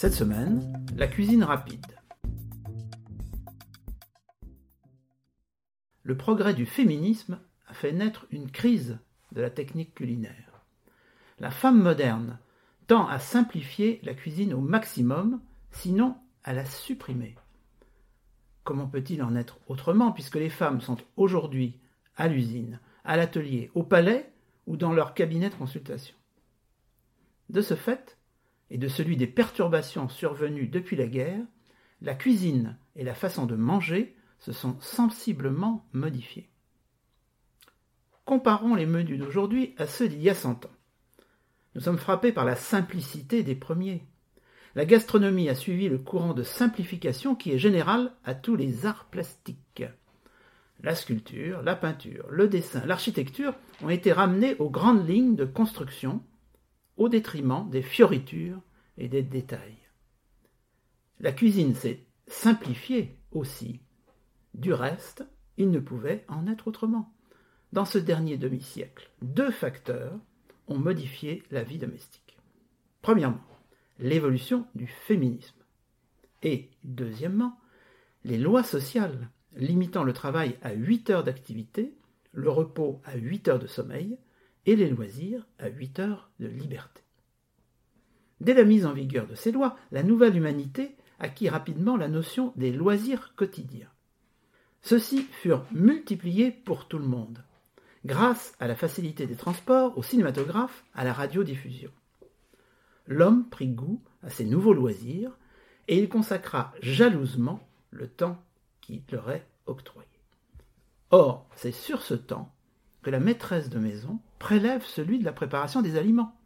Cette semaine, la cuisine rapide. Le progrès du féminisme a fait naître une crise de la technique culinaire. La femme moderne tend à simplifier la cuisine au maximum, sinon à la supprimer. Comment peut-il en être autrement puisque les femmes sont aujourd'hui à l'usine, à l'atelier, au palais ou dans leur cabinet de consultation? De ce fait, et de celui des perturbations survenues depuis la guerre, la cuisine et la façon de manger se sont sensiblement modifiées. Comparons les menus d'aujourd'hui à ceux d'il y a cent ans. Nous sommes frappés par la simplicité des premiers. La gastronomie a suivi le courant de simplification qui est général à tous les arts plastiques. La sculpture, la peinture, le dessin, l'architecture ont été ramenés aux grandes lignes de construction au détriment des fioritures et des détails. La cuisine s'est simplifiée aussi. Du reste, il ne pouvait en être autrement. Dans ce dernier demi-siècle, deux facteurs ont modifié la vie domestique. Premièrement, l'évolution du féminisme. Et deuxièmement, les lois sociales limitant le travail à 8 heures d'activité, le repos à 8 heures de sommeil et les loisirs à 8 heures de liberté. Dès la mise en vigueur de ces lois, la nouvelle humanité acquit rapidement la notion des loisirs quotidiens. Ceux-ci furent multipliés pour tout le monde, grâce à la facilité des transports, au cinématographe, à la radiodiffusion l'homme prit goût à ces nouveaux loisirs, et il consacra jalousement le temps qui leur est octroyé. Or, c'est sur ce temps que la maîtresse de maison prélève celui de la préparation des aliments.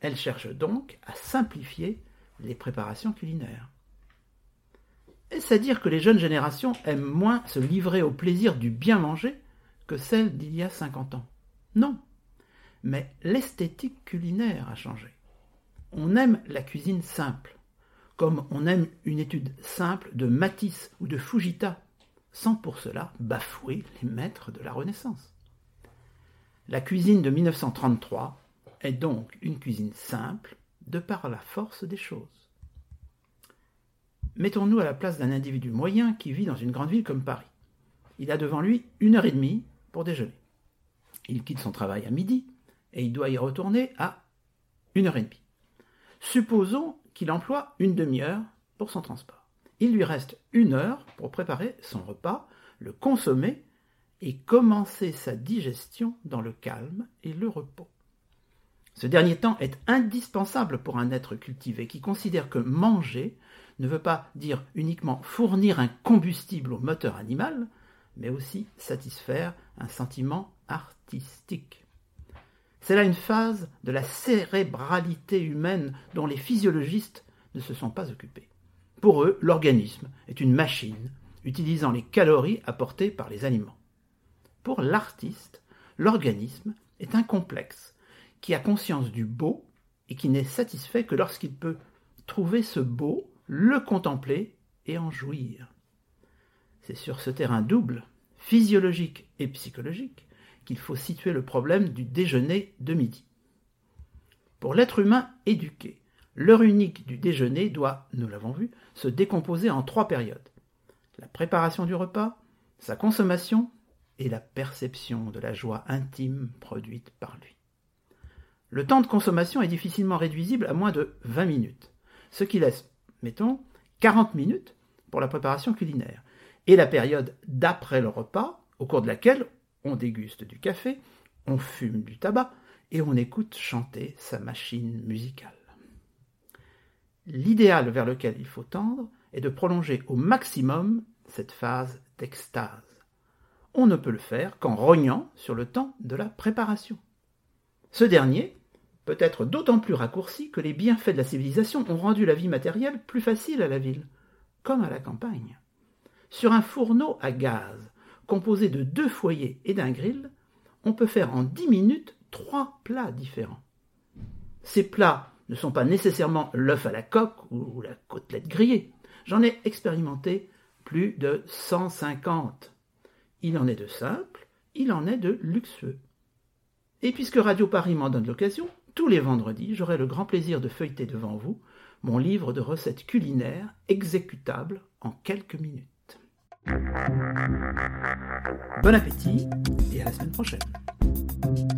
Elle cherche donc à simplifier les préparations culinaires. Est-ce à dire que les jeunes générations aiment moins se livrer au plaisir du bien manger que celles d'il y a 50 ans? Non. Mais l'esthétique culinaire a changé on aime la cuisine simple, comme on aime une étude simple de Matisse ou de Fujita, sans pour cela bafouer les maîtres de la Renaissance. La cuisine de 1933 est donc une cuisine simple de par la force des choses. Mettons-nous à la place d'un individu moyen qui vit dans une grande ville comme Paris. Il a devant lui une heure et demie pour déjeuner. Il quitte son travail à midi et il doit y retourner à une heure et demie. Supposons qu'il emploie une demi-heure pour son transport. Il lui reste une heure pour préparer son repas, le consommer et commencer sa digestion dans le calme et le repos. Ce dernier temps est indispensable pour un être cultivé qui considère que manger ne veut pas dire uniquement fournir un combustible au moteur animal, mais aussi satisfaire un sentiment artistique. C'est là une phase de la cérébralité humaine dont les physiologistes ne se sont pas occupés. Pour eux, l'organisme est une machine utilisant les calories apportées par les aliments. Pour l'artiste, l'organisme est un complexe qui a conscience du beau et qui n'est satisfait que lorsqu'il peut trouver ce beau, le contempler et en jouir. C'est sur ce terrain double, physiologique et psychologique, qu'il faut situer le problème du déjeuner de midi. Pour l'être humain éduqué, l'heure unique du déjeuner doit, nous l'avons vu, se décomposer en trois périodes. La préparation du repas, sa consommation et la perception de la joie intime produite par lui. Le temps de consommation est difficilement réduisible à moins de 20 minutes, ce qui laisse, mettons, 40 minutes pour la préparation culinaire, et la période d'après le repas, au cours de laquelle on déguste du café, on fume du tabac et on écoute chanter sa machine musicale. L'idéal vers lequel il faut tendre est de prolonger au maximum cette phase d'extase. On ne peut le faire qu'en rognant sur le temps de la préparation. Ce dernier peut-être d'autant plus raccourci que les bienfaits de la civilisation ont rendu la vie matérielle plus facile à la ville, comme à la campagne. Sur un fourneau à gaz, composé de deux foyers et d'un grill, on peut faire en dix minutes trois plats différents. Ces plats ne sont pas nécessairement l'œuf à la coque ou la côtelette grillée. J'en ai expérimenté plus de 150. Il en est de simples, il en est de luxueux. Et puisque Radio Paris m'en donne l'occasion, tous les vendredis, j'aurai le grand plaisir de feuilleter devant vous mon livre de recettes culinaires exécutables en quelques minutes. Bon appétit et à la semaine prochaine.